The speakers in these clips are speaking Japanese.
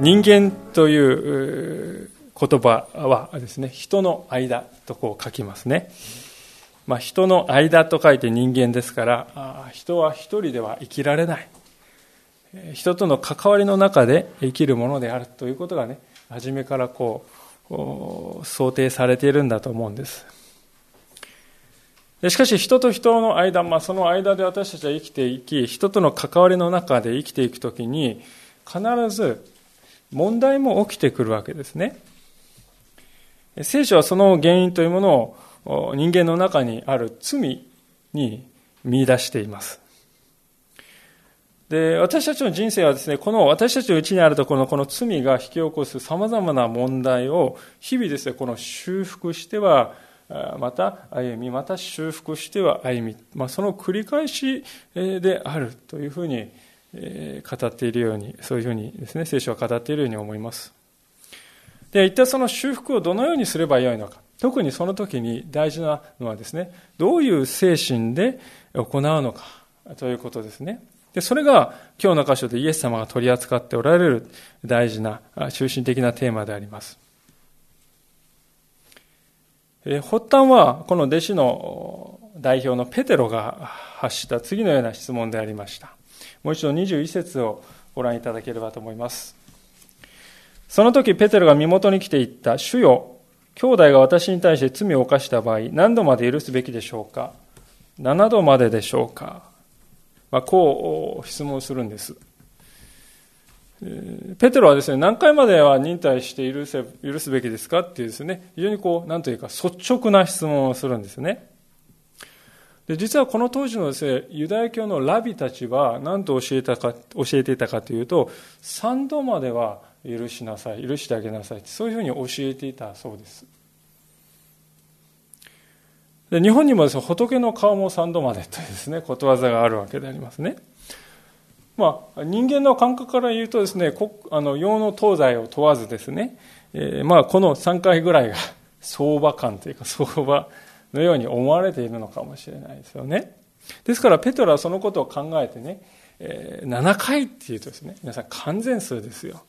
人間という言葉はですね、人の間とこう書きますね。まあ、人の間と書いて人間ですから、人は一人では生きられない。人との関わりの中で生きるものであるということがね、初めからこう、想定されているんだと思うんです。しかし人と人の間、まあ、その間で私たちは生きていき、人との関わりの中で生きていくときに、必ず問題も起きてくるわけですね。聖書はその原因というものを人間の中にある罪に見出しています。で、私たちの人生はですね、この私たちのうちにあるところのこの罪が引き起こす様々な問題を日々ですね、この修復しては、また歩み、また修復しては歩み、まあ、その繰り返しであるというふうに語っているように、そういうふうにですね、聖書は語っているように思います。で、一体その修復をどのようにすればよいのか。特にその時に大事なのはですね、どういう精神で行うのかということですね。で、それが今日の箇所でイエス様が取り扱っておられる大事な中心的なテーマであります。発端はこの弟子の代表のペテロが発した次のような質問でありました。もう一度21節をご覧いただければと思います。その時ペテロが身元に来て言った、主よ、兄弟が私に対して罪を犯した場合、何度まで許すべきでしょうか ?7 度まででしょうか？まあ、こう質問するんです。ペテロはですね、何回までは忍耐して許せ許すべきですか？っていうですね、非常にこう、なんというか率直な質問をするんですね。で実はこの当時のです、ね、ユダヤ教のラビたちは何と教えたか教えていたかというと3度までは許しなさい許してあげなさいそういうふうに教えていたそうですで日本にもです、ね、仏の顔も3度までというですねことわざがあるわけでありますねまあ、人間の感覚から言うとですね、あの、洋の東西を問わずですね、えー、まあ、この3回ぐらいが 相場感というか相場のように思われているのかもしれないですよね。ですから、ペトラはそのことを考えてね、えー、7回っていうとですね、皆さん完全数ですよ。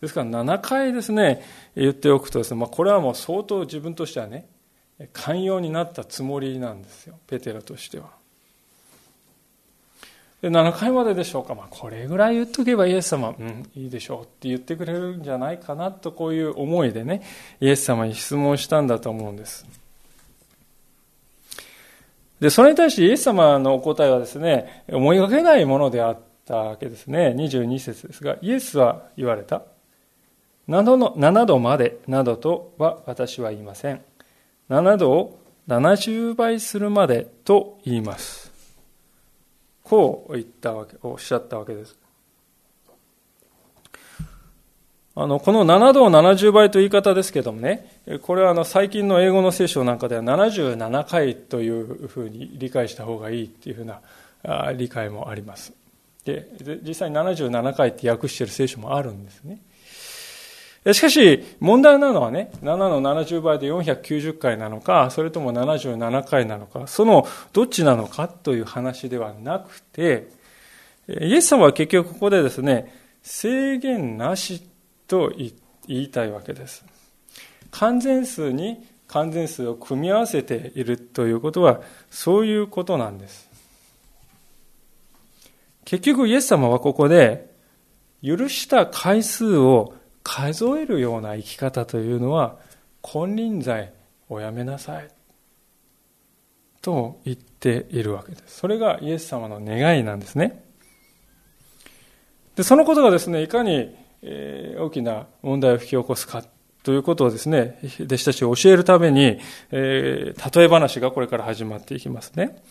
ですから7回ですね、言っておくとですね、まあ、これはもう相当自分としてはね、寛容になったつもりなんですよ、ペテラとしては。で7回まででしょうか、まあ、これぐらい言っとけばイエス様、うん、いいでしょうって言ってくれるんじゃないかなとこういう思いでね、イエス様に質問したんだと思うんです。で、それに対してイエス様のお答えはですね、思いがけないものであったわけですね。22節ですが、イエスは言われた。7度の7度までなどとは私は言いません。7度を70倍するまでと言います。こう言ったわけ、おっしゃったわけです。あの、この7度を70倍という言い方ですけどもね、これはあの最近の英語の聖書なんかでは77回というふうに理解した方がいいっていうふうな理解もあります。で、実際に77回って訳している聖書もあるんですね。しかし、問題なのはね、7の70倍で490回なのか、それとも77回なのか、そのどっちなのかという話ではなくて、イエス様は結局ここでですね、制限なしと言いたいわけです。完全数に完全数を組み合わせているということは、そういうことなんです。結局イエス様はここで、許した回数を数えるような生き方というのは、金輪際おやめなさい。と言っているわけです。それがイエス様の願いなんですね。で、そのことがですね、いかにえ大きな問題を引き起こすかということをですね、弟子たちを教えるために、えー、例え話がこれから始まっていきますね。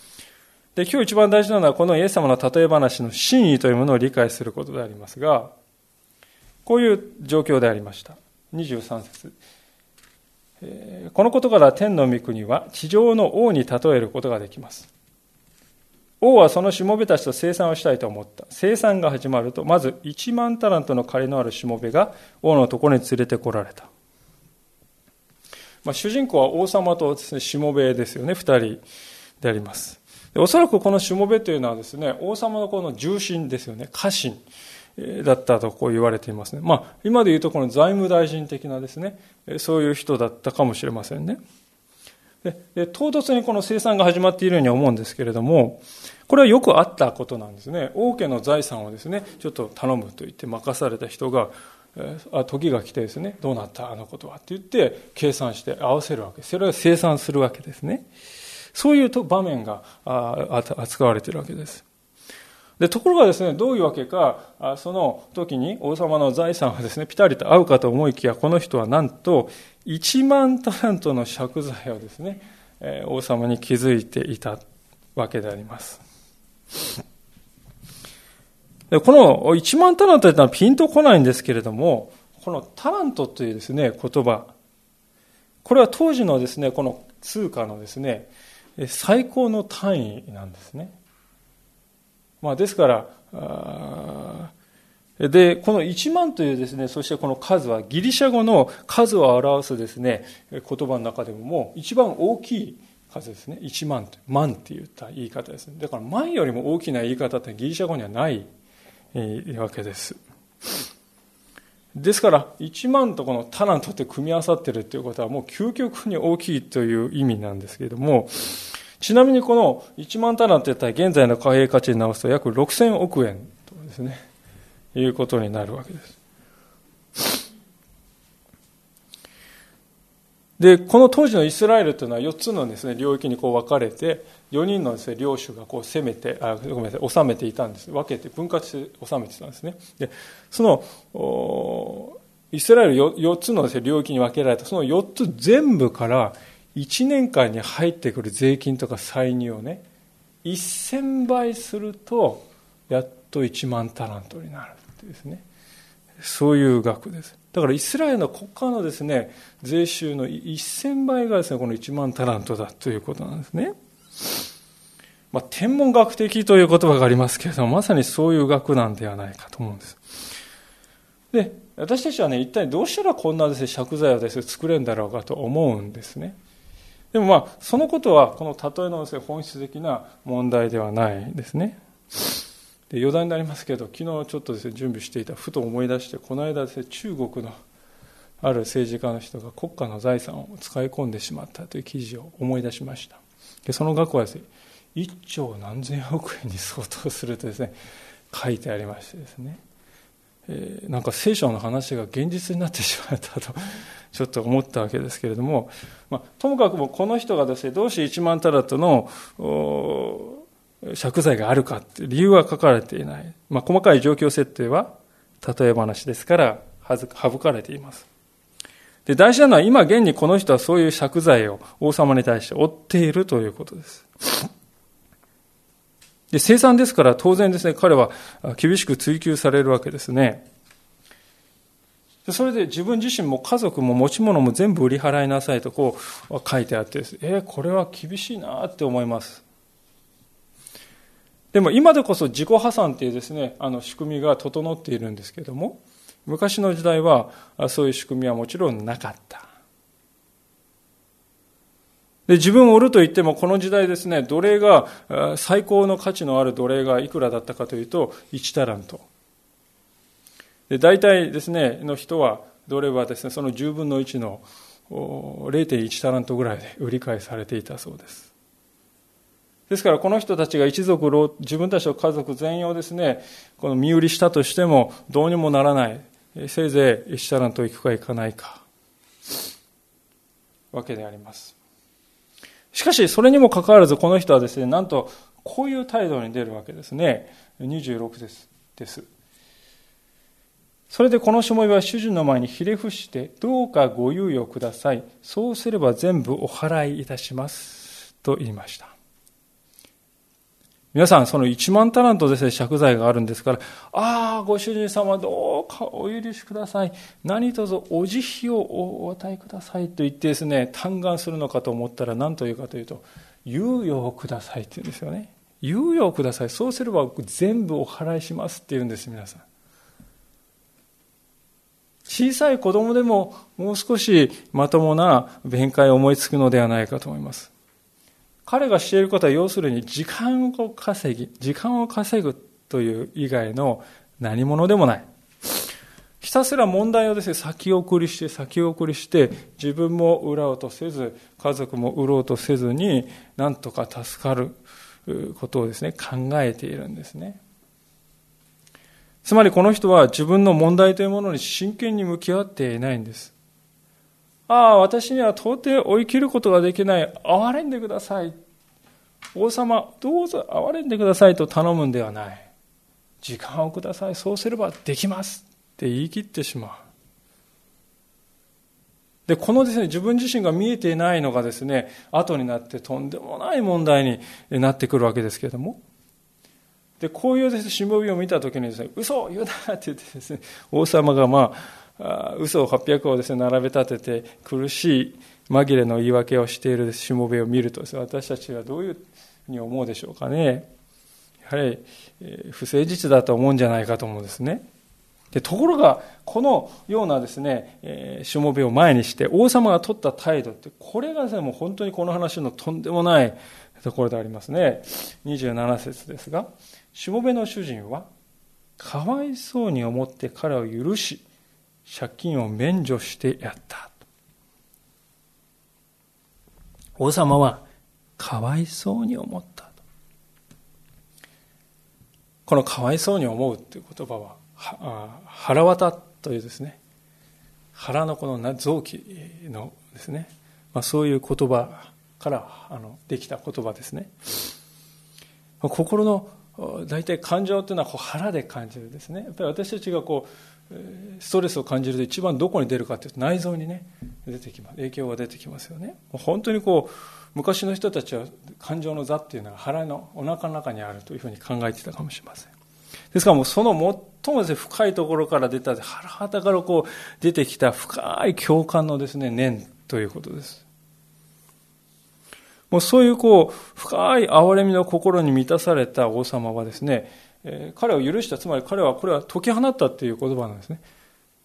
で、今日一番大事なのはこのイエス様の例え話の真意というものを理解することでありますが、こういう状況でありました。23節このことから天の御国は地上の王に例えることができます。王はそのしもべたちと生産をしたいと思った。生産が始まると、まず1万タラントの借りのあるしもべが王のところに連れてこられた。まあ、主人公は王様とですね、しもべですよね、2人であります。おそらくこのしもべというのはですね、王様のこの重臣ですよね、家臣。だったとこう言われていますね。まあ、今で言うとこの財務大臣的なですね、そういう人だったかもしれませんね。で唐突にこの生産が始まっているように思うんですけれども、これはよくあったことなんですね。王家の財産をですね、ちょっと頼むと言って任された人が、あ時が来てですね、どうなったあのことはって言って計算して合わせるわけそれを生産するわけですね。そういう場面が扱われているわけです。でところがですね、どういうわけか、その時に王様の財産はですね、ピタリと合うかと思いきや、この人はなんと、1万タラントの借財をですね、王様に築いていたわけであります。でこの1万タラントというのはピンとこないんですけれども、このタラントというですね、言葉、これは当時のですね、この通貨のですね、最高の単位なんですね。まあ、ですから、で、この1万というですね、そしてこの数はギリシャ語の数を表すですね、言葉の中でももう一番大きい数ですね。1万と、万って言った言い方ですね。だから万よりも大きな言い方ってギリシャ語にはないわけです。ですから、1万とこのタラントって組み合わさってるということはもう究極に大きいという意味なんですけれども、ちなみにこの1万タランといったら現在の貨幣価値に直すと約6000億円とですね、いうことになるわけです。で、この当時のイスラエルというのは4つのですね、領域にこう分かれて、4人のですね、領主がこう攻めて、あ、ごめんなさい、治めていたんです。分けて、分割して治めていたんですね。で、その、イスラエル 4, 4つのです、ね、領域に分けられた、その4つ全部から1年間に入ってくる税金とか歳入をね、1000倍すると、やっと1万タラントになるってですね。そういう額です。だからイスラエルの国家のですね、税収の1000倍がですね、この1万タラントだということなんですね。まあ、天文学的という言葉がありますけれども、まさにそういう学なんではないかと思うんです。で、私たちはね、一体どうしたらこんなですね、借財をですね、作れるんだろうかと思うんですね。でもまあ、そのことは、この例えのですね、本質的な問題ではないですね。で余談になりますけど、昨日ちょっとですね、準備していた、ふと思い出して、この間ですね、中国のある政治家の人が国家の財産を使い込んでしまったという記事を思い出しました。でその額はですね、1兆何千億円に相当するとですね、書いてありましてですね、えー、なんか聖書の話が現実になってしまったと ちょっと思ったわけですけれども、まあ、ともかくもこの人がですね、どうして1万タラットの借財があるかって理由は書かれていない。まあ、細かい状況設定は例え話ですから省かれています。で、大事なのは今現にこの人はそういう借財を王様に対して負っているということです。で、生産ですから当然ですね、彼は厳しく追求されるわけですね。それで自分自身も家族も持ち物も全部売り払いなさいとこう書いてあってです、えー、これは厳しいなって思います。でも今でこそ自己破産っていうですね、あの仕組みが整っているんですけれども、昔の時代はそういう仕組みはもちろんなかった。で自分を売ると言っても、この時代ですね、奴隷が、最高の価値のある奴隷がいくらだったかというと、1タラント。で大体ですね、の人は、奴隷はですね、その10分の1の0.1タラントぐらいで売り買いされていたそうです。ですからこの人たちが一族、自分たちの家族全員をですね、この身売りしたとしてもどうにもならない。せいぜい1タラント行くか行かないか。わけであります。しかし、それにもかかわらず、この人はですね、なんと、こういう態度に出るわけですね。26です。です。それでこのしもべは主人の前にひれ伏して、どうかご猶予ください。そうすれば全部お払いいたします。と言いました。皆さん、その1万タラントですね、借財があるんですから、ああ、ご主人様どどうかお許しください。何卒お慈悲をお与えくださいと言ってですね、嘆願するのかと思ったら何というかというと、猶予をくださいって言うんですよね。猶予をください。そうすれば全部お払いしますって言うんです、皆さん。小さい子供でももう少しまともな弁解を思いつくのではないかと思います。彼がしていることは要するに時間を稼ぎ、時間を稼ぐという以外の何者でもない。ひたすら問題をですね、先送りして、先送りして、自分も売ろうとせず、家族も売ろうとせずに、なんとか助かることをですね、考えているんですね。つまりこの人は自分の問題というものに真剣に向き合っていないんです。ああ、私には到底追い切ることができない。憐れんでください。王様、どうぞ憐れんでくださいと頼むんではない。時間をください。そうすればできます。って言い切ってしまう。で、このですね、自分自身が見えていないのがですね、後になってとんでもない問題になってくるわけですけれども。で、こういうですね、しもべを見たときにですね、嘘を言うなって言ってですね、王様がまあ、嘘を800をですね、並べ立てて苦しい紛れの言い訳をしているしもべを見るとですね、私たちはどういうふうに思うでしょうかね。やはり、不誠実だと思うんじゃないかと思うんですね。でところが、このようなですね、えー、しもべを前にして、王様が取った態度って、これがですね、もう本当にこの話のとんでもないところでありますね。27節ですが、しもべの主人は、かわいそうに思って彼を許し、借金を免除してやった。王様は、かわいそうに思った。このかわいそうに思うという言葉は、腹渡というですね、腹のこの臓器のですね、まあ、そういう言葉からあのできた言葉ですね。心の大体感情というのはこう腹で感じるですね。やっぱり私たちがこうストレスを感じると一番どこに出るかというと内臓にね出てきます影響が出てきますよね。本当にこう昔の人たちは感情の座っていうのは腹のお腹の中にあるというふうに考えてたかもしれません。ですからもうその最もです、ね、深いところから出た、腹旗からこう出てきた深い共感のですね、念ということです。もうそういうこう、深い憐れみの心に満たされた王様はですね、えー、彼を許した、つまり彼はこれは解き放ったっていう言葉なんですね。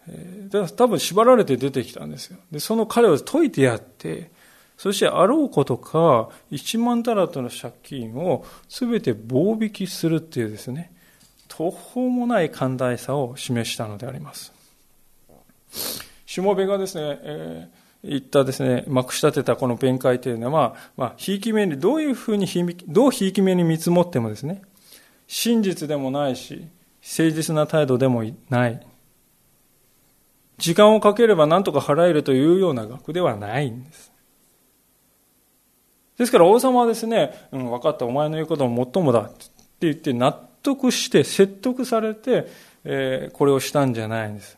えー、多分縛られて出てきたんですよ。で、その彼を解いてやって、そしてあろうことか、1万タラットの借金を全て棒引きするっていうですね、途方もない寛大さを示したのであります。しもべがですね、えー、言ったですね、まくし立てたこの弁解というのは、まあ、ひいき目に、どういうふうにひ、どうひいき目に見積もってもですね、真実でもないし、誠実な態度でもない。時間をかければ何とか払えるというような額ではないんです。ですから王様はですね、うん、分かった、お前の言うことも最もだって言って納得して説得されて、えー、これをしたんじゃないんです。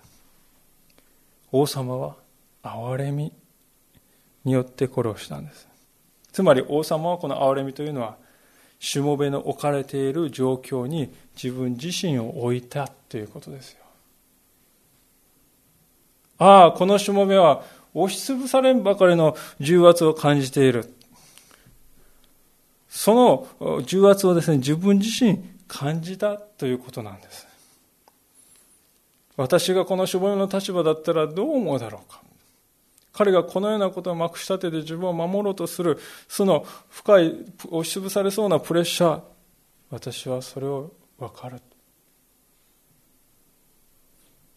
王様は憐れみによってこれをしたんです。つまり王様はこの憐れみというのは、しもべの置かれている状況に自分自身を置いたということですよ。ああ、このしもべは押しつぶされんばかりの重圧を感じている。その重圧をですね、自分自身感じたということなんです。私がこのしもべの立場だったらどう思うだろうか。彼がこのようなことをまくし立てて自分を守ろうとする、その深い、押しつぶされそうなプレッシャー、私はそれを分かる。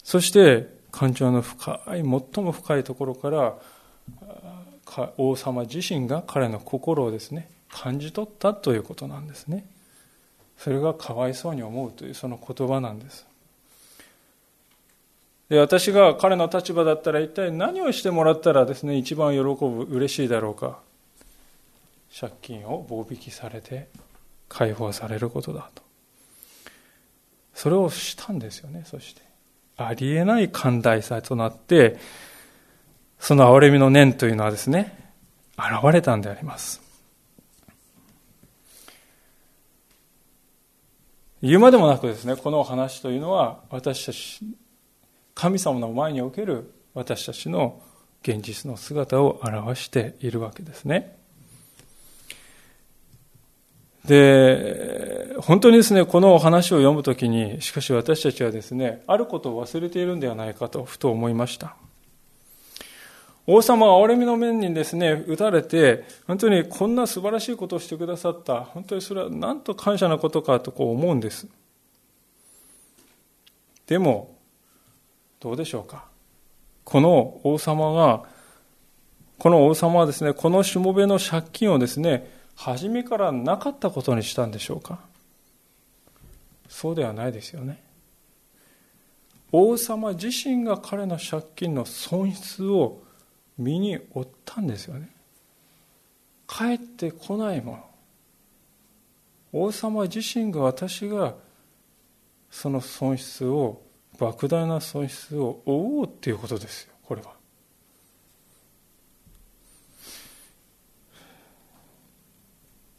そして、感情の深い、最も深いところから、王様自身が彼の心をですね、感じ取ったということなんですね。それがかわいそうに思うというその言葉なんです。で私が彼の立場だったら一体何をしてもらったらですね一番喜ぶ嬉しいだろうか。借金を棒引きされて解放されることだと。それをしたんですよねそして。ありえない寛大さとなってその憐れみの念というのはですね現れたんであります。言うまでもなくですね、このお話というのは私たち神様の前における私たちの現実の姿を表しているわけですね。で、本当にですね、このお話を読むときに、しかし私たちはですね、あることを忘れているんではないかと、ふと思いました。王様は憐れみの面にですね、打たれて、本当にこんな素晴らしいことをしてくださった、本当にそれはなんと感謝なことかとこう思うんです。でも、どうでしょうか。この王様が、この王様はですね、このしもべの借金をですね、初めからなかったことにしたんでしょうかそうではないですよね。王様自身が彼の借金の損失を身に負ったんですよね。帰ってこないもの。王様自身が私がその損失を莫大な損失を負おうっていうことですよこれは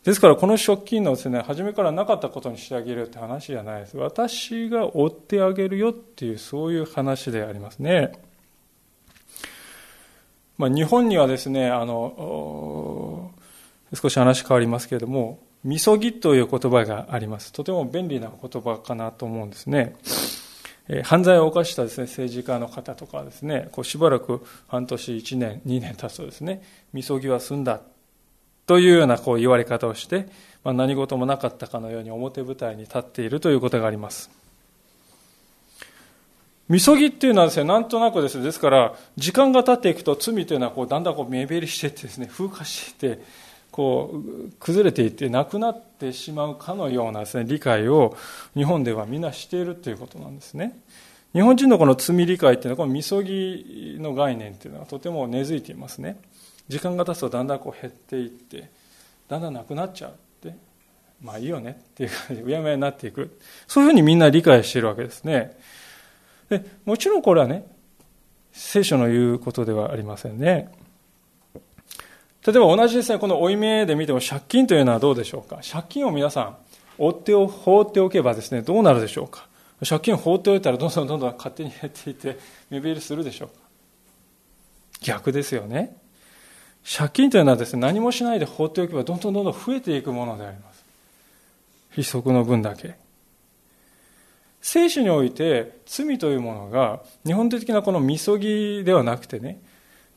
ですからこの借金のですね初めからなかったことにしてあげるって話じゃないです私が追ってあげるよっていうそういう話でありますねまあ、日本にはですねあの少し話変わりますけれどもみそぎという言葉があります。とても便利な言葉かなと思うんですね。え犯罪を犯したです、ね、政治家の方とかですねこうしばらく半年1年2年経つとですねみそぎは済んだというようなこう言われ方をして、まあ、何事もなかったかのように表舞台に立っているということがあります。みそぎっていうのはですね、なんとなくですね、ですから、時間が経っていくと罪というのはこうだんだんこう目減りしていってですね、風化していって、こう崩れていってなくなってしまうかのようなです、ね、理解を日本ではみんなしているということなんですね。日本人のこの罪理解っていうのはこのみそぎの概念っていうのはとても根付いていますね。時間が経つとだんだんこう減っていってだんだんなくなっちゃうってまあいいよねっていう感じでうやむやになっていくそういうふうにみんな理解しているわけですね。でもちろんこれはね聖書の言うことではありませんね。例えば同じですね、この負い目で見ても借金というのはどうでしょうか？借金を皆さん、追ってお放っておけばですね、どうなるでしょうか？借金を放っておいたらどんどんどんどん勝手に減っていて、目減りするでしょうか？逆ですよね。借金というのはですね、何もしないで放っておけばどんどんどんどん増えていくものであります。非則の分だけ。聖書において罪というものが日本的なこのみそぎではなくてね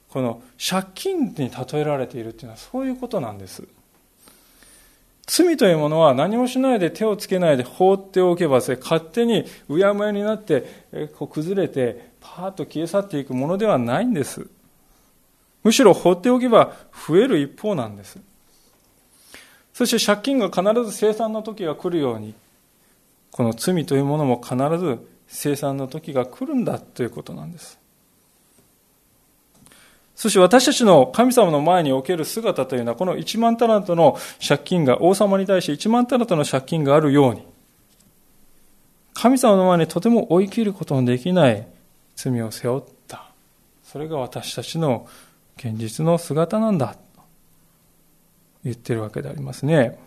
この借金に例えられているというのはそういうことなんです。罪というものは何もしないで手をつけないで放っておけば、勝手にうやむやになってこう崩れてパーッと消え去っていくものではないんです。むしろ放っておけば増える一方なんです。そして借金が必ず生産の時が来るようにこの罪というものも必ず生産の時が来るんだということなんですそして私たちの神様の前における姿というのは、この1万タラントの借金が、王様に対して1万タラントの借金があるように、神様の前にとても追い切ることのできない罪を背負った。それが私たちの現実の姿なんだ。と言ってるわけでありますね。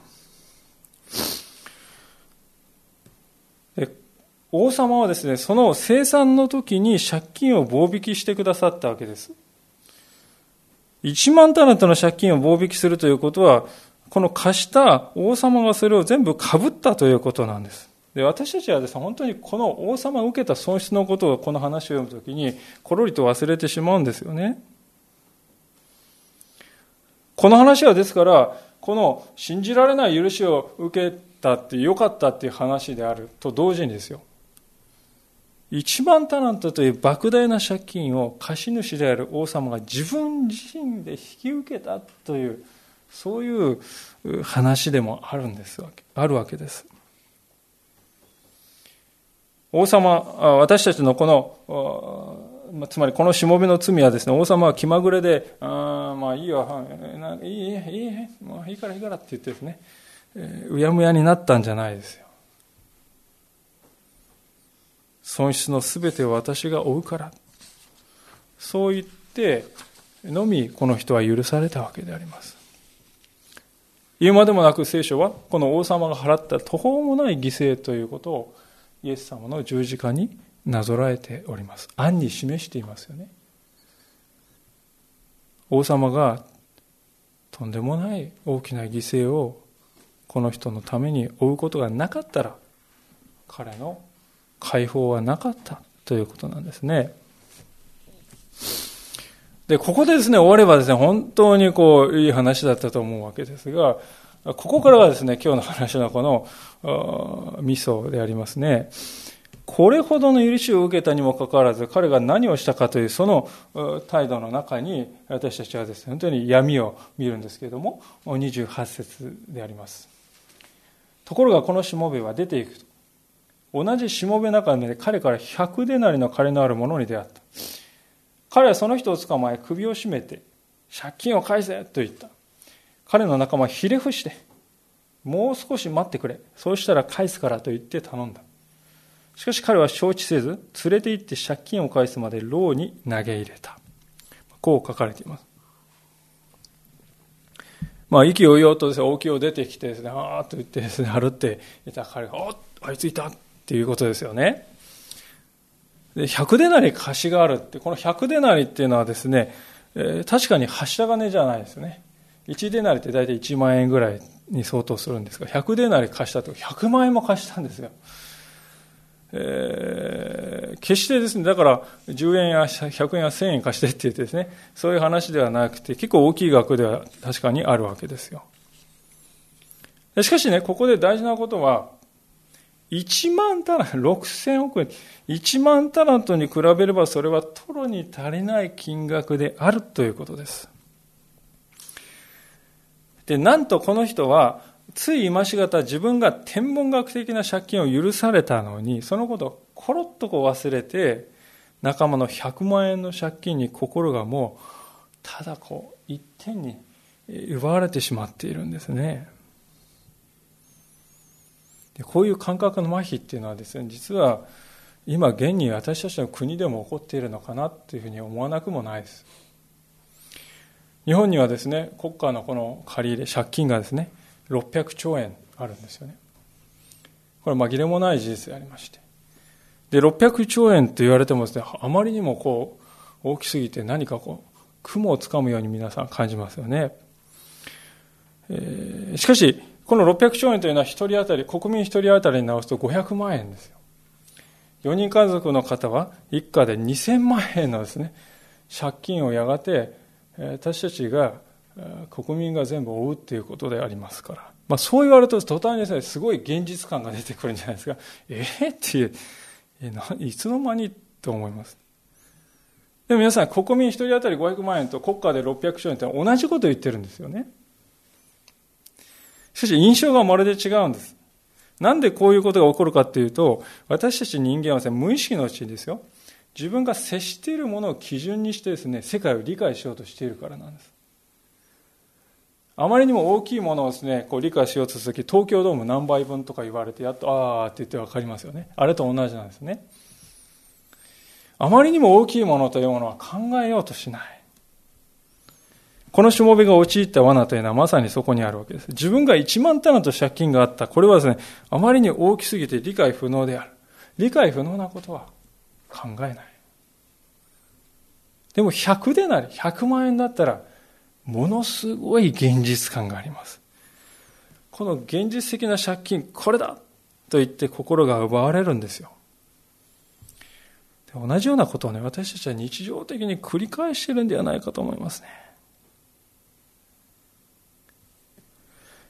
王様はですね、その生産の時に借金を棒引きしてくださったわけです。1万タラントの借金を棒引きするということは、この貸した王様がそれを全部かぶったということなんです。で私たちはですね、本当にこの王様が受けた損失のことをこの話を読むときに、ころりと忘れてしまうんですよね。この話はですから、この信じられない許しを受けたってよかったっていう話であると同時にですよ。1万タラントという莫大な借金を貸主である王様が自分自身で引き受けたというそういう話でもあるんですあるわけです。王様私たちのこのつまりこのしもべの罪はですね王様は気まぐれであまあいいよいいいいいいいからいいからって言ってですねうやむやになったんじゃないですよ。損失のすべてを私が負うからそう言ってのみこの人は許されたわけであります言うまでもなく聖書はこの王様が払った途方もない犠牲ということをイエス様の十字架になぞらえております。暗に示していますよね。王様がとんでもない大きな犠牲をこの人のために負うことがなかったら彼の解放はなかったということなんですね。で、ここでですね、終わればですね、本当にこう、いい話だったと思うわけですが、ここからがですね、今日の話のこの、ミソでありますね。これほどの許しを受けたにもかかわらず、彼が何をしたかというその態度の中に、私たちはですね、本当に闇を見るんですけれども、28節であります。ところがこのしもべは出ていくと。同じしもべの中で彼から100でなりの金のあるものに出会った。彼はその人を捕まえ首を絞めて借金を返せと言った。彼の仲間はひれ伏して、もう少し待ってくれ。そうしたら返すからと言って頼んだ。しかし彼は承知せず、連れて行って借金を返すまで牢に投げ入れた。こう書かれています。まあ、意気揚々とですね、大木を出てきてですね、あーと言ってですね、歩っていた彼が、おっ、あいついたっていうことですよね。で、100デナリ貸しがあるって、この100デナリっていうのはですね、えー、確かに柱金じゃないですね。1デナリって大体1万円ぐらいに相当するんですが、100デナリ貸したと100万円も貸したんですよ。えー、決してですね、だから10円や100円や1000円貸してって言ってですね、そういう話ではなくて、結構大きい額では確かにあるわけですよ。しかしね、ここで大事なことは、1万タラント、6000億円、1万タラントに比べればそれはトロに足りない金額であるということです。で、なんとこの人は、つい今しがた自分が天文学的な借金を許されたのに、そのことをコロッとこう忘れて、仲間の100万円の借金に心がもう、ただこう、一点に奪われてしまっているんですね。こういう感覚の麻痺っていうのはですね実は今現に私たちの国でも起こっているのかなというふうに思わなくもないです。日本にはですね国家のこの借り入れ借金がですね600兆円あるんですよね。これ紛れもない事実でありまして。で600兆円と言われてもですねあまりにもこう大きすぎて何かこう雲をつかむように皆さん感じますよね、えー、しかしこの600兆円というのは1人当たり、国民1人当たりに直すと500万円ですよ。4人家族の方は一家で2000万円のですね、借金をやがて私たちが国民が全部負うっていうことでありますから。まあそう言われると途端にですね、すごい現実感が出てくるんじゃないですか。えー、っていう、えいつの間にと思います。でも皆さん、国民1人当たり500万円と国家で600兆円って同じことを言ってるんですよね。しかし印象がまるで違うんです。なんでこういうことが起こるかっていうと、私たち人間はですね、無意識のうちにですよ、自分が接しているものを基準にしてですね、世界を理解しようとしているからなんです。あまりにも大きいものをですね、こう理解しようとするとき、東京ドーム何倍分とか言われて、やっと、ああって言ってわかりますよね。あれと同じなんですね。あまりにも大きいものというものは考えようとしない。このしもべが陥った罠というのはまさにそこにあるわけです。自分が1万タランと借金があった。これはですね、あまりに大きすぎて理解不能である。理解不能なことは考えない。でも100でなり、100万円だったら、ものすごい現実感があります。この現実的な借金、これだと言って心が奪われるんですよ。同じようなことをね、私たちは日常的に繰り返してるんではないかと思いますね。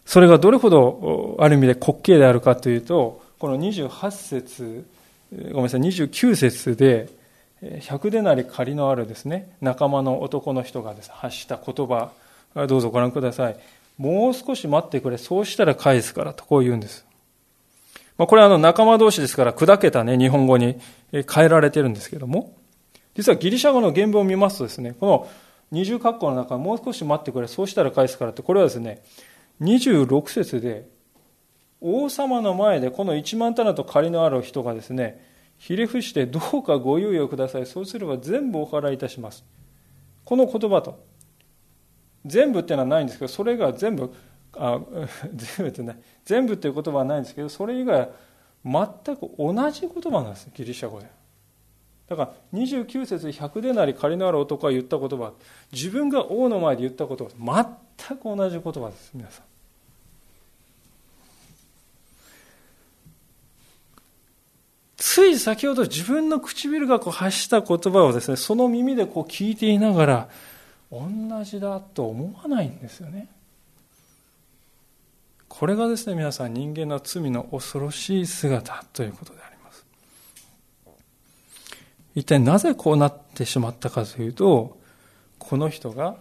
それがどれほどある意味で滑稽であるかというと、この28節、ごめんなさい、29節で、100でなり借りのあるですね、仲間の男の人がです、ね、発した言葉、どうぞご覧ください。もう少し待ってくれ、そうしたら返すからとこう言うんです。ま、これはあの仲間同士ですから砕けたね、日本語に変えられてるんですけども、実はギリシャ語の原文を見ますとですね、この二重括弧の中もう少し待ってくれ、そうしたら返すからって、これはですね、26節で、王様の前でこの1万棚と借りのある人がですね、ひれ伏してどうかご猶予ください。そうすれば全部お払いいたします。この言葉と、全部っていうのはないんですけど、それが全部、あ 全部ってない、全部っていう言葉はないんですけど、それ以外は全く同じ言葉なんです、ギリシャ語で。だから29節100でなり借りのある男が言った言葉自分が王の前で言った言葉全く同じ言葉です皆さんつい先ほど自分の唇がこう発した言葉をですねその耳でこう聞いていながら同じだと思わないんですよね。これがですね皆さん人間の罪の恐ろしい姿ということであります。一体なぜこうなってしまったかというとこの人が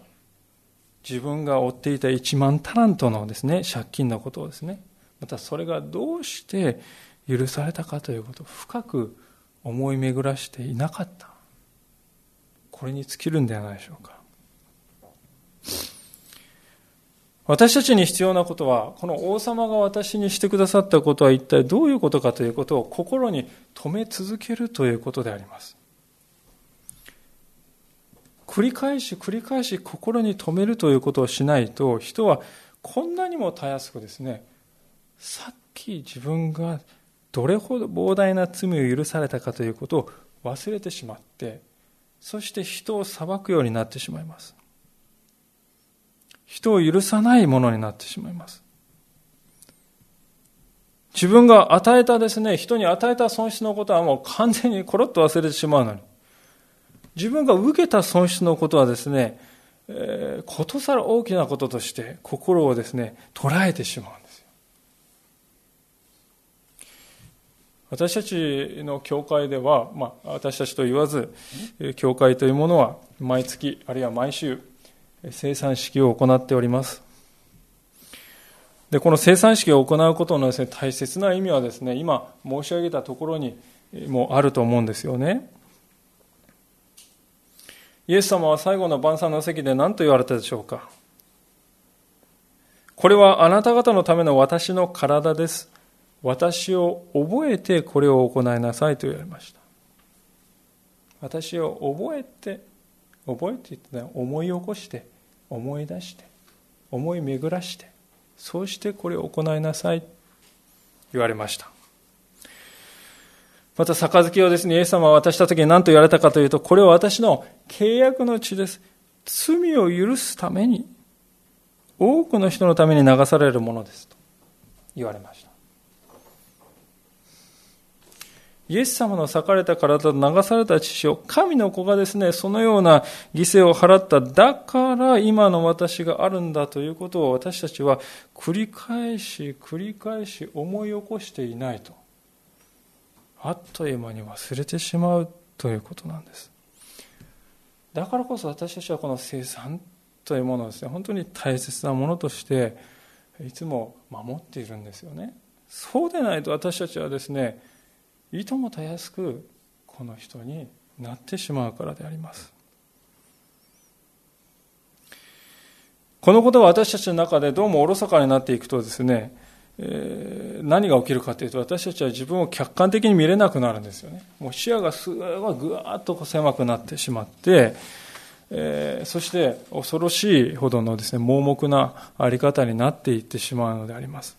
自分が負っていた1万タラントのですね借金のことをですねまたそれがどうして許されたかということを深く思い巡らしていなかったこれに尽きるんではないでしょうか私たちに必要なことは、この王様が私にしてくださったことは一体どういうことかということを心に留め続けるということであります。繰り返し繰り返し心に留めるということをしないと、人はこんなにもたやすくですね、さっき自分がどれほど膨大な罪を許されたかということを忘れてしまって、そして人を裁くようになってしまいます。人を許さないものになってしまいます。自分が与えたですね、人に与えた損失のことはもう完全にコロッと忘れてしまうのに、自分が受けた損失のことはですね、えー、ことさら大きなこととして心をですね、捉えてしまうんですよ。私たちの教会では、まあ、私たちと言わず、教会というものは毎月、あるいは毎週、生産式を行っております。で、この生産式を行うことのですね、大切な意味はですね、今申し上げたところにもあると思うんですよね。イエス様は最後の晩餐の席で何と言われたでしょうか。これはあなた方のための私の体です。私を覚えてこれを行いなさいと言われました。私を覚えて覚えていって思い起こして思い出して思い巡らしてそうしてこれを行いなさい言われました。また杯をですねイエス様は渡した時に何と言われたかというとこれは私の契約の地です。罪を許すために多くの人のために流されるものですと言われました。イエス様の裂かれた体と流された血を、神の子がですね、そのような犠牲を払った。だから今の私があるんだということを私たちは繰り返し繰り返し思い起こしていないと。あっという間に忘れてしまうということなんです。だからこそ私たちはこの生産というものをですね、本当に大切なものとして、いつも守っているんですよね。そうでないと私たちはですね、いともたやすくこの人になってしまうからであります。このことが私たちの中でどうもおろそかになっていくとですね、えー、何が起きるかというと私たちは自分を客観的に見れなくなるんですよね。もう視野がすごいぐわっと狭くなってしまってえー、そして恐ろしいほどのですね盲目なあり方になっていってしまうのであります。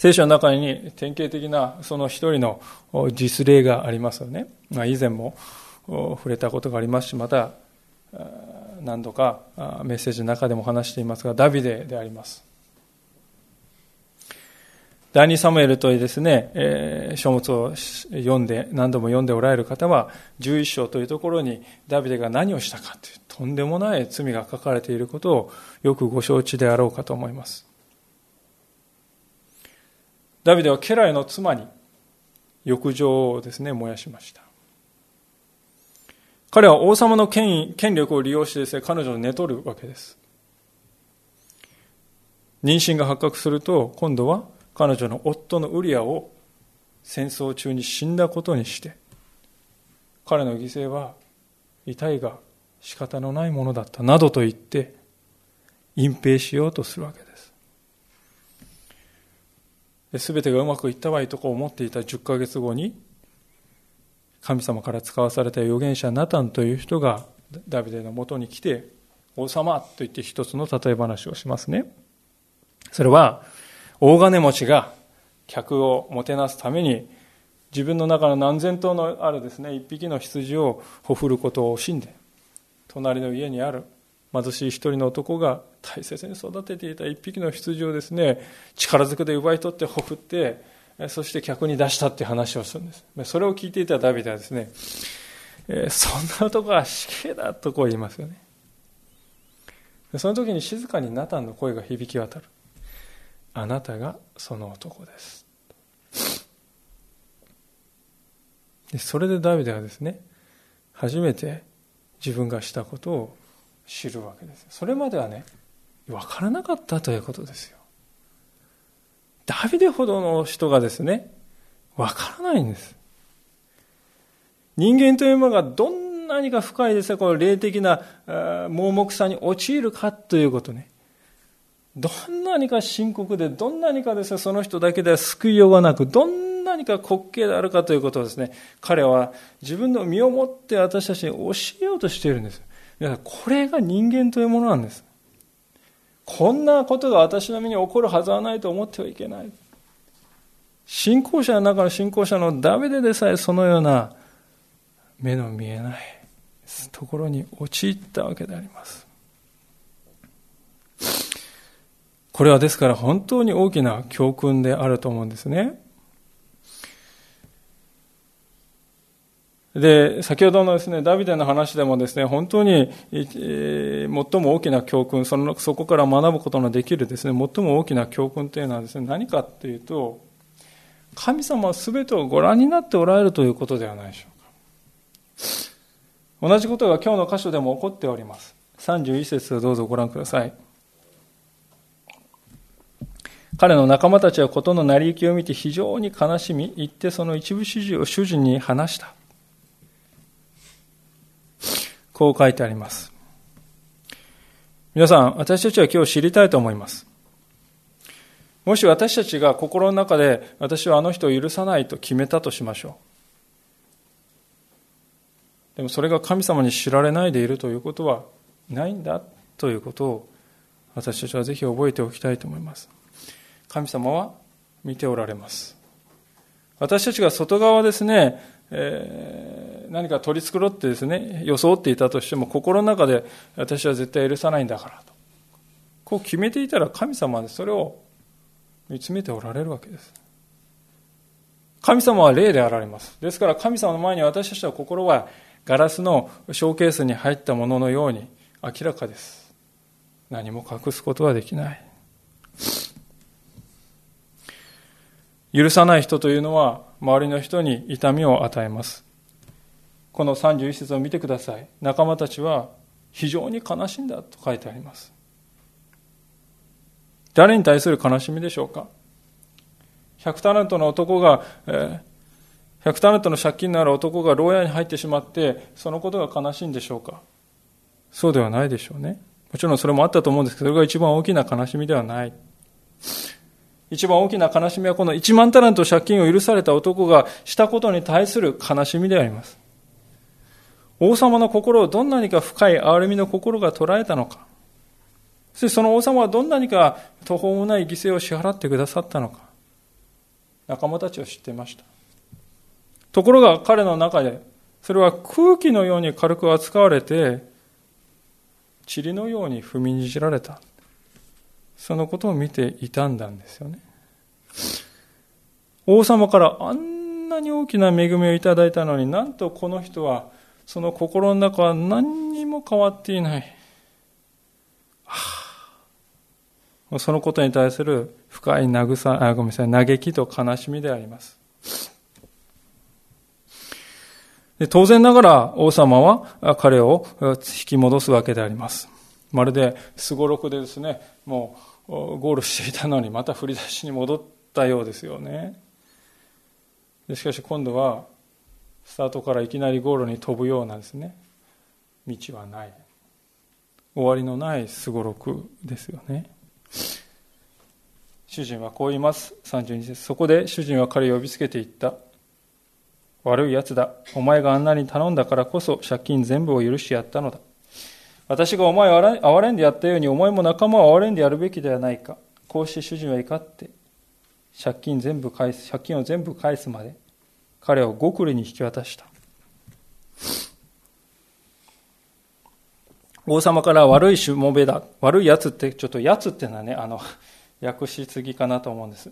聖書の中に典型的なその一人の実例がありますよね。まあ、以前も触れたことがありますし、また何度かメッセージの中でも話していますが、ダビデであります。第二サムエルというですね、えー、書物を読んで、何度も読んでおられる方は、11章というところにダビデが何をしたかという、とんでもない罪が書かれていることをよくご承知であろうかと思います。ダビデは家来の妻に浴場をですね、燃やしました。彼は王様の権威、権力を利用してですね、彼女を寝取るわけです。妊娠が発覚すると、今度は彼女の夫のウリアを戦争中に死んだことにして、彼の犠牲は痛いが仕方のないものだったなどと言って隠蔽しようとするわけです。全てがうまくいったわいとこ思っていた10ヶ月後に神様から使わされた預言者ナタンという人がダビデのもとに来て王様と言って一つの例え話をしますね。それは大金持ちが客をもてなすために自分の中の何千頭のあるですね一匹の羊をほふることを惜しんで隣の家にある貧しい一人の男が大切に育てていた一匹の羊をですね力ずくで奪い取ってほふってそして客に出したっていう話をするんです。それを聞いていたダビデはですねそんな男は死刑だとこう言いますよね。その時に静かにナタンの声が響き渡る。あなたがその男です。でそれでダビデはですね初めて自分がしたことを知るわけですそれまではね分からなかったということですよ。ダビデほどの人がですね分からないんです。人間というものがどんなにか深いですねこの霊的な盲目さに陥るかということね。どんなにか深刻でどんなにかですねその人だけでは救いようがなくどん何か滑稽であるかということをですね、彼は自分の身をもって私たちに教えようとしているんです。皆さん、これが人間というものなんです。こんなことが私の身に起こるはずはないと思ってはいけない。信仰者の中の信仰者のダビデでさえそのような目の見えないところに陥ったわけであります。これはですから本当に大きな教訓であると思うんですね。で、先ほどのですね、ダビデの話でもですね、本当に、え、最も大きな教訓、その、そこから学ぶことのできるですね、最も大きな教訓というのはですね、何かというと、神様は全てをご覧になっておられるということではないでしょうか。同じことが今日の箇所でも起こっております。31節をどうぞご覧ください。彼の仲間たちは事の成り行きを見て非常に悲しみ、言ってその一部始終を主人に話した。こう書いてあります。皆さん、私たちは今日知りたいと思います。もし私たちが心の中で私はあの人を許さないと決めたとしましょう。でもそれが神様に知られないでいるということはないんだということを私たちはぜひ覚えておきたいと思います。神様は見ておられます。私たちが外側ですね、えー、何か取り繕ってですね、装っていたとしても、心の中で私は絶対許さないんだからと。こう決めていたら神様はそれを見つめておられるわけです。神様は霊であられます。ですから神様の前に私たちは心はガラスのショーケースに入ったもののように明らかです。何も隠すことはできない。許さない人というのは周りの人に痛みを与えますこの31節を見てください。仲間たちは非常に悲しんだと書いてあります。誰に対する悲しみでしょうか？100タレントの男が、えー、100タレントの借金のある男が牢屋に入ってしまってそのことが悲しいんでしょうか？そうではないでしょうね。もちろんそれもあったと思うんですけどそれが一番大きな悲しみではない。一番大きな悲しみはこの1万タラント借金を許された男がしたことに対する悲しみであります。王様の心をどんなにか深い憐れみの心が捉えたのか。そしてその王様はどんなにか途方もない犠牲を支払ってくださったのか。仲間たちは知っていました。ところが彼の中で、それは空気のように軽く扱われて、塵のように踏みにじられた。そのことを見て傷んだんですよね。王様からあんなに大きな恵みをいただいたのになんとこの人はその心の中は何にも変わっていない。そのことに対する深い慰あごめんなさい嘆きと悲しみであります。で当然ながら王様は彼を引き戻すわけであります。まるですごろくでですね、もうゴールしていたのにまた振り出しに戻ったようですよねしかし今度はスタートからいきなりゴールに飛ぶようなですね道はない。終わりのないすごろくですよね。主人はこう言います。32節。そこで主人は彼を呼びつけていった。悪いやつだ。お前があんなに頼んだからこそ借金全部を許してやったのだ。私がお前を憐れんでやったように、お前も仲間を憐れんでやるべきではないか。こうして主人は怒って、借金全部返す、借金を全部返すまで、彼をゴクリに引き渡した。王様から悪いしもべだ。悪い奴って、ちょっと奴ってのはね、あの、訳しすぎかなと思うんです。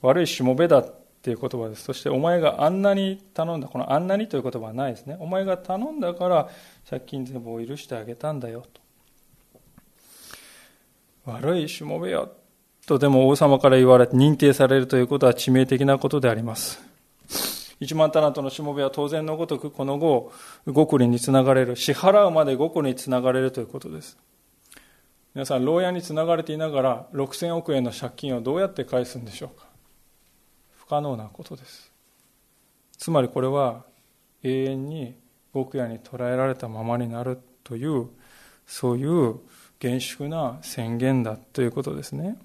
悪いしもべだっていう言葉です。そして、お前があんなに頼んだ。このあんなにという言葉はないですね。お前が頼んだから借金全部を許してあげたんだよと。悪いしもべよ。とでも王様から言われて認定されるということは致命的なことであります。一万タラントのしもべは当然のごとくこの後、極利につながれる。支払うまで極利につながれるということです。皆さん、牢屋につながれていながら6000億円の借金をどうやって返すんでしょうか不可能なことです。つまりこれは永遠に極夜に捉えられたままになるという、そういう厳粛な宣言だということですね。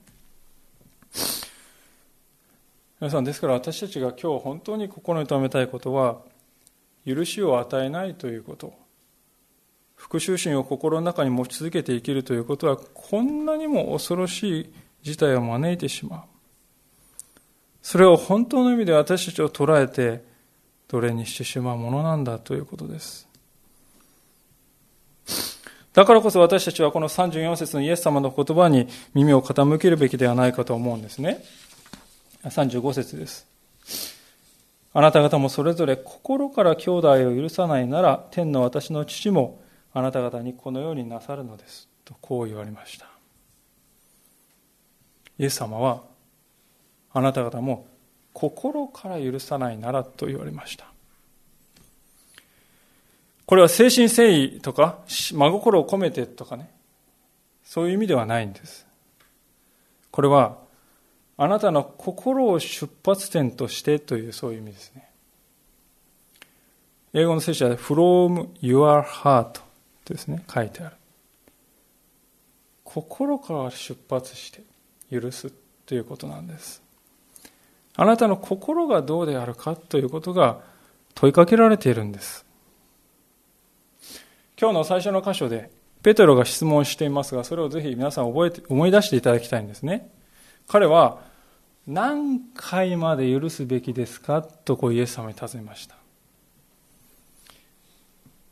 皆さん、ですから私たちが今日本当に心に留めたいことは、許しを与えないということ。復讐心を心の中に持ち続けて生きるということは、こんなにも恐ろしい事態を招いてしまう。それを本当の意味で私たちを捉えて、奴隷にしてしまうものなんだということです。だからこそ私たちはこの34節のイエス様の言葉に耳を傾けるべきではないかと思うんですね。35節です。あなた方もそれぞれ心から兄弟を許さないなら、天の私の父もあなた方にこのようになさるのです。とこう言われました。イエス様は、あなた方も心から許さないならと言われました。これは精神誠意とか、真心を込めてとかね、そういう意味ではないんです。これは、あなたの心を出発点としてというそういう意味ですね。英語の聖書は from your heart ですね、書いてある。心から出発して許すということなんです。あなたの心がどうであるかということが問いかけられているんです。今日の最初の箇所で、ペテロが質問していますが、それをぜひ皆さん覚えて、思い出していただきたいんですね。彼は、何回まで許すべきですか？とこうイエス様に尋ねました。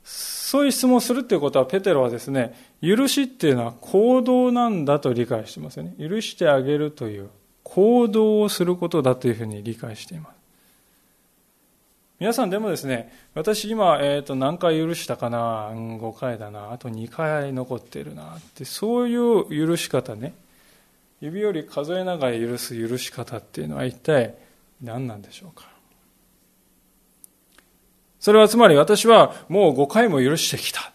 そういう質問をするということは、ペテロはですね、許しっていうのは行動なんだと理解してますよね。許してあげるという行動をすることだというふうに理解しています。皆さんでもですね、私今、え、ー、と、何回許したかな ?5 回だな？あと2回残ってるな。って、そういう許し方ね。指より数えながら許す許し方っていうのは一体何なんでしょうかそれはつまり私はもう5回も許してきた。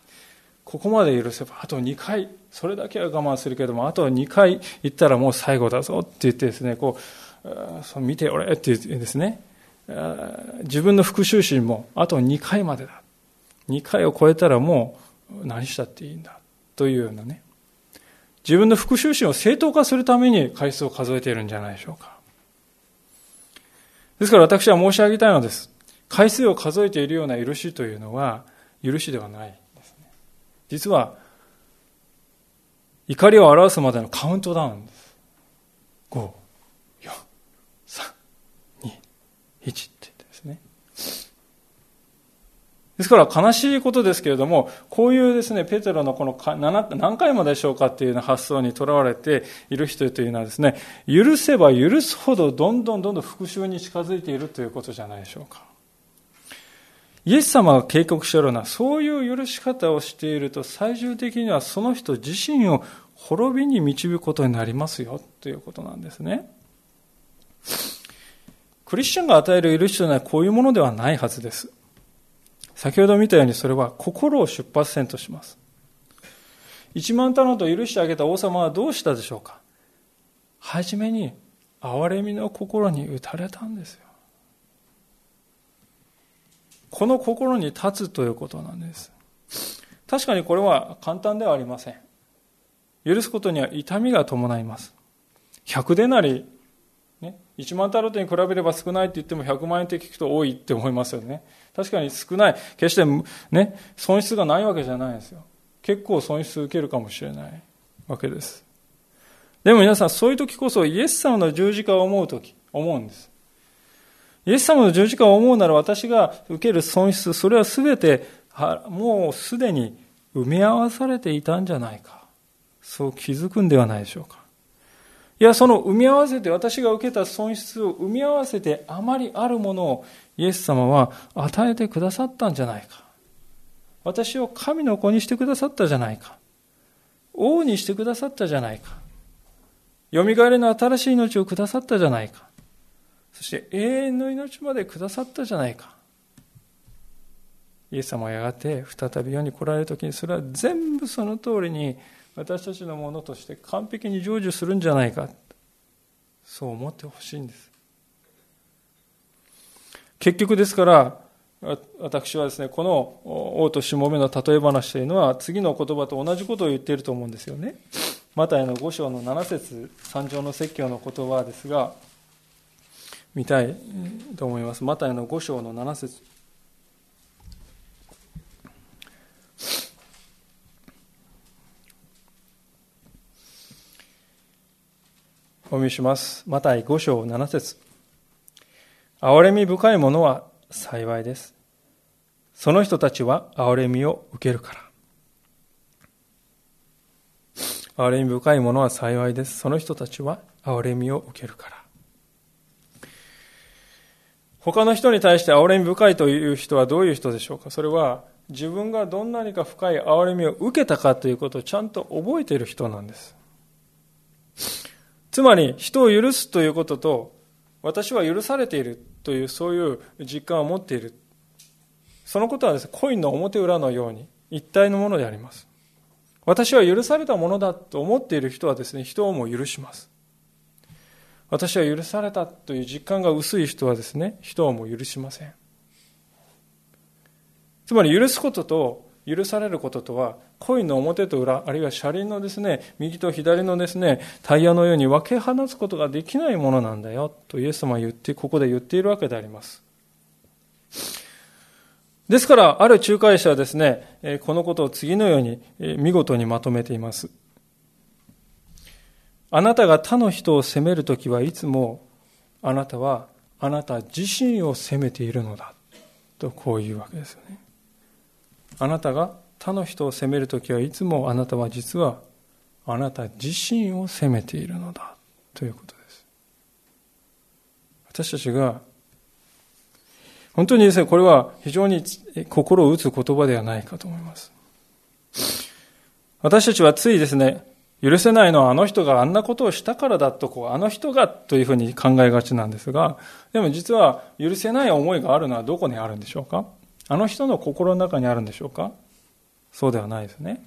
ここまで許せば、あと2回、それだけは我慢するけども、あと2回言ったらもう最後だぞって言ってですね、こう、そう見ておれって言ってですね、自分の復讐心もあと2回までだ。2回を超えたらもう何したっていいんだ。というようなね。自分の復讐心を正当化するために回数を数えているんじゃないでしょうか。ですから私は申し上げたいのです。回数を数えているような許しというのは許しではないですね。実は怒りを表すまでのカウントダウンです。5、4、3、2、1。ですから悲しいことですけれども、こういうですね、ペテロのこの何回もでしょうかっていうような発想にとらわれている人というのはですね、許せば許すほどどんどんどんどん復讐に近づいているということじゃないでしょうか。イエス様が警告しているのは、そういう許し方をしていると、最終的にはその人自身を滅びに導くことになりますよ、ということなんですね。クリスチャンが与える許しというのはこういうものではないはずです。先ほど見たようにそれは心を出発点とします。一万タノと許してあげた王様はどうしたでしょうか？はじめに憐れみの心に打たれたんですよ。この心に立つということなんです。確かにこれは簡単ではありません。許すことには痛みが伴います。100でなり、1万タロットに比べれば少ないって言っても100万円って聞くと多いって思いますよね。確かに少ない。決してね、損失がないわけじゃないですよ。結構損失受けるかもしれないわけです。でも皆さん、そういう時こそイエス様の十字架を思う時、思うんです。イイエス様の十字架を思うなら私が受ける損失、それは全て、もうすでに埋め合わされていたんじゃないか。そう気づくんではないでしょうか。いや、その埋み合わせて、私が受けた損失を埋み合わせて、あまりあるものをイエス様は与えてくださったんじゃないか。私を神の子にしてくださったじゃないか。王にしてくださったじゃないか。蘇りの新しい命をくださったじゃないか。そして永遠の命までくださったじゃないか。イエス様はやがて再び世に来られる時にそれは全部その通りに私たちのものとして完璧に成就するんじゃないか。そう思ってほしいんです。結局ですから私はですねこの王としもべの例え話というのは次の言葉と同じことを言っていると思うんですよね。マタイの5章の7節三条の説教の言葉ですが見たいと思います。マタイの5章の7節。お見せします。マタイ5章7節憐れみ深い者は幸いです。その人たちは憐れみを受けるから。憐れみ深い者は幸いです。その人たちは憐れみを受けるから。他の人に対して憐れみ深いという人はどういう人でしょうか？それは自分がどんなにか深い憐れみを受けたかということをちゃんと覚えている人なんです。つまり人を許すということと私は許されているというそういう実感を持っている。そのことはですねコインの表裏のように一体のものであります。私は許されたものだと思っている人はですね人をも許します。私は許されたという実感が薄い人はですね人をも許しません。つまり許すことと許されることとはコインの表と裏あるいは車輪のですね右と左のですねタイヤのように分け放つことができないものなんだよとイエス様は言ってここで言っているわけであります。ですからある仲介者はですねこのことを次のように見事にまとめています。あなたが他の人を責めるときはいつもあなたはあなた自身を責めているのだとこういうわけですよね。あなたが他の人を責めるときはいつもあなたは実はあなた自身を責めているのだということです。私たちが本当にですね、これは非常に心を打つ言葉ではないかと思います。私たちはついですね、許せないのはあの人があんなことをしたからだと、こう、あの人がというふうに考えがちなんですが、でも実は許せない思いがあるのはどこにあるんでしょうか？あの人の心の中にあるんでしょうか？そうではないですね。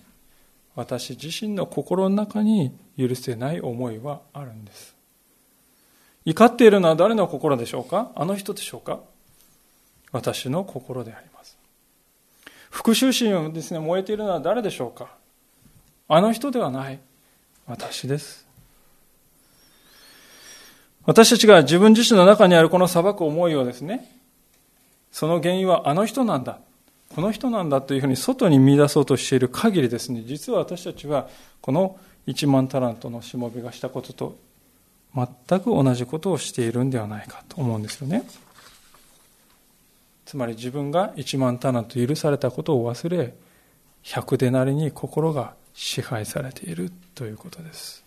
私自身の心の中に許せない思いはあるんです。怒っているのは誰の心でしょうか？あの人でしょうか？私の心であります。復讐心をですね、燃えているのは誰でしょうか？あの人ではない。私です。私たちが自分自身の中にあるこの裁く思いをですね、その原因はあの人なんだ。この人なんだというふうに外に見出そうとしている限りですね、実は私たちはこの1万タラントのしもべがしたことと全く同じことをしているんではないかと思うんですよね。つまり自分が1万タラント許されたことを忘れ、100でなりに心が支配されているということです。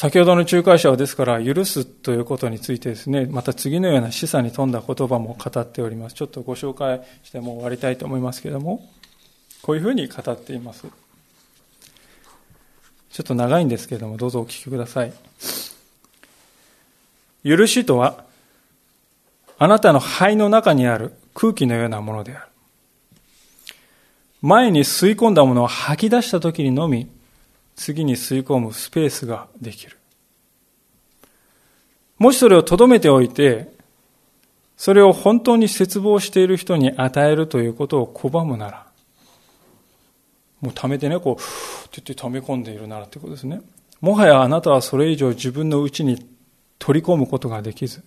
先ほどの仲介者はですから許すということについてですねまた次のような示唆に富んだ言葉も語っております。ちょっとご紹介しても終わりたいと思いますけれどもこういうふうに語っています。ちょっと長いんですけれどもどうぞお聞きください。許しとはあなたの肺の中にある空気のようなものである。前に吸い込んだものを吐き出した時にのみ次に吸い込むスペースができる。もしそれを留めておいて、それを本当に絶望している人に与えるということを拒むなら、もう溜めてね、こう、って言って溜め込んでいるならってことですね。もはやあなたはそれ以上自分の内に取り込むことができず、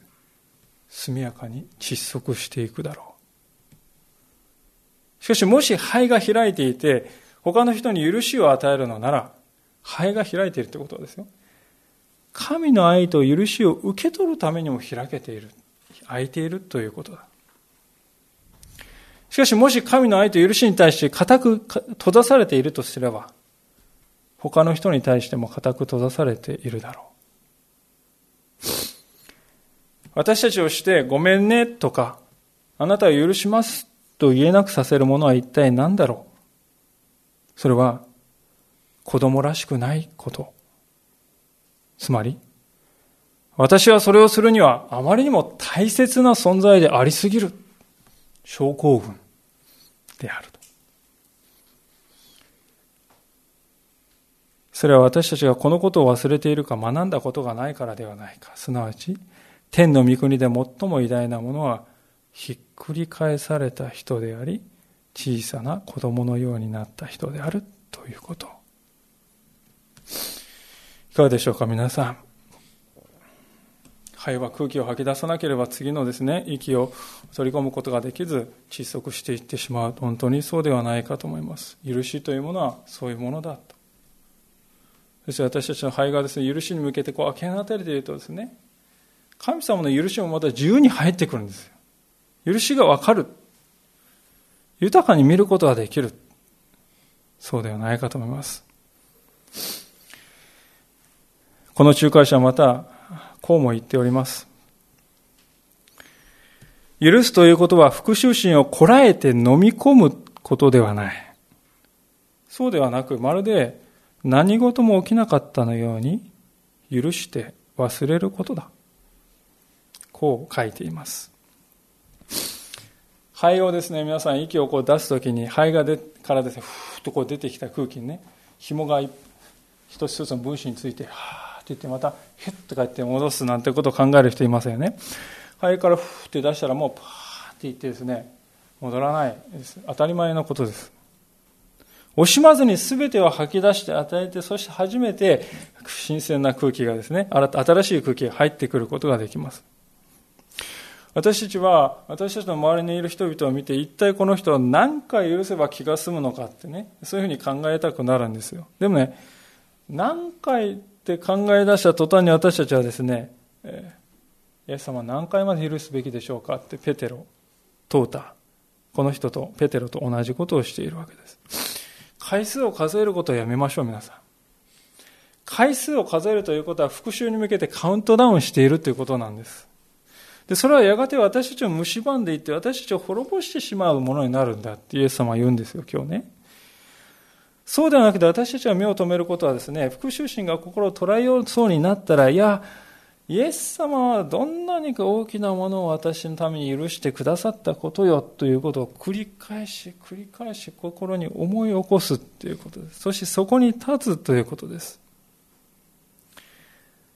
速やかに窒息していくだろう。しかしもし肺が開いていて、他の人に許しを与えるのなら、肺が開いているということですよ。神の愛と許しを受け取るためにも開けている。開いているということだ。しかしもし神の愛と許しに対して固く閉ざされているとすれば、他の人に対しても固く閉ざされているだろう。私たちをしてごめんねとか、あなたを許しますと言えなくさせるものは一体何だろうそれは子供らしくないこと。つまり、私はそれをするにはあまりにも大切な存在でありすぎる。症候群であると。それは私たちがこのことを忘れているか学んだことがないからではないか。すなわち、天の御国で最も偉大なものは、ひっくり返された人であり、小さな子供のようになった人であるということ。いかがでしょうか、皆さん。肺は空気を吐き出さなければ次のですね、息を取り込むことができず、窒息していってしまう。本当にそうではないかと思います。許しというものはそういうものだと。そして私たちの肺がですね、許しに向けてこう開け放たれているとですね、神様の許しもまた自由に入ってくるんですよ。許しがわかる。豊かに見ることができる。そうではないかと思います。この仲介者はまた、こうも言っております。許すということは復讐心をこらえて飲み込むことではない。そうではなく、まるで何事も起きなかったのように許して忘れることだ。こう書いています。肺をですね、皆さん息をこう出すときに肺がでからですね、ふーっとこう出てきた空気にね、紐が一つ一つの分子について、はって言ってまたヒュッとかって戻すなんてことを考える人いますよね。肺からフって出したらもうパーって言ってですね戻らないです。当たり前のことです。惜しまずに全てを吐き出して与えてそして初めて新鮮な空気がですね新しい空気が入ってくることができます。私たちは私たちの周りにいる人々を見て一体この人は何回許せば気が済むのかってねそういうふうに考えたくなるんですよ。でもね何回って考え出した途端に私たちはですね、えー、イエス様何回まで許すべきでしょうかってペテロ、トータ、この人とペテロと同じことをしているわけです。回数を数えることをやめましょう、皆さん。回数を数えるということは復讐に向けてカウントダウンしているということなんです。で、それはやがて私たちを蝕んでいって、私たちを滅ぼしてしまうものになるんだってイエス様は言うんですよ、今日ね。そうではなくて私たちは目を留めることはですね、復讐心が心を捉えようそうになったら、いや、イエス様はどんなにか大きなものを私のために許してくださったことよということを繰り返し繰り返し心に思い起こすということです。そしてそこに立つということです。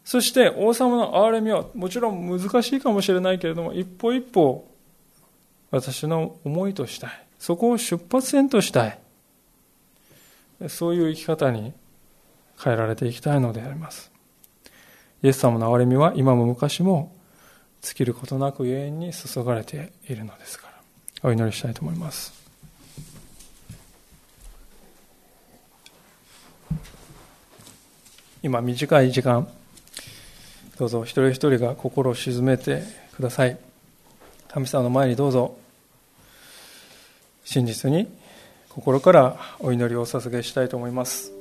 そして王様の憐れみはもちろん難しいかもしれないけれども一歩一歩私の思いとしたい。そこを出発点としたい。そういう生き方に変えられていきたいのであります。イエス様の憐れみは今も昔も尽きることなく永遠に注がれているのですから、お祈りしたいと思います。今短い時間、どうぞ一人一人が心を静めてください。神様の前にどうぞ真実に心からお祈りをお捧げしたいと思います。